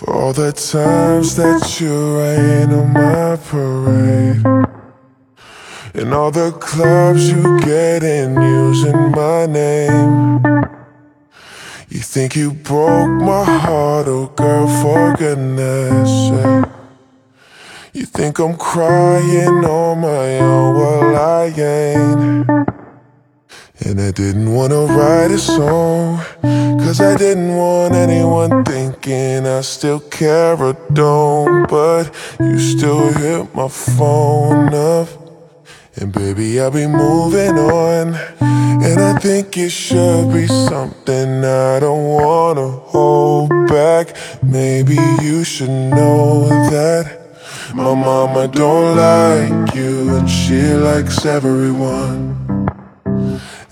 For all the times that you rain on my parade. And all the clubs you get in using my name. You think you broke my heart, oh girl, for goodness sake. You think I'm crying on my own, well I ain't. And I didn't wanna write a song Cause I didn't want anyone thinking I still care or don't But you still hit my phone up. And baby I'll be moving on. And I think it should be something I don't wanna hold back. Maybe you should know that my mama don't like you and she likes everyone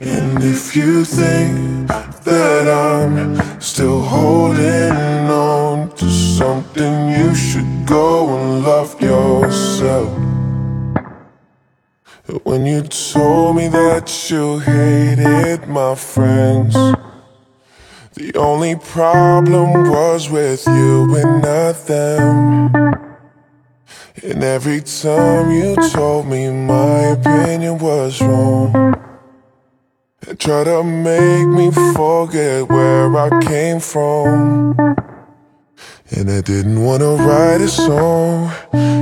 and if you think that I'm still holding on to something, you should go and love yourself. When you told me that you hated my friends, the only problem was with you and not them. And every time you told me my opinion was wrong. Try to make me forget where I came from. And I didn't wanna write a song.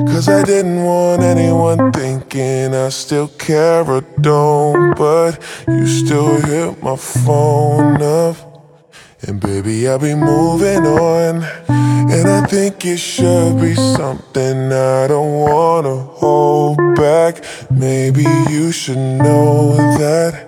Cause I didn't want anyone thinking I still care or don't. But you still hit my phone up. And baby I'll be moving on. And I think it should be something I don't wanna hold back. Maybe you should know that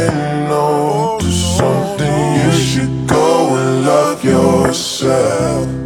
yourself.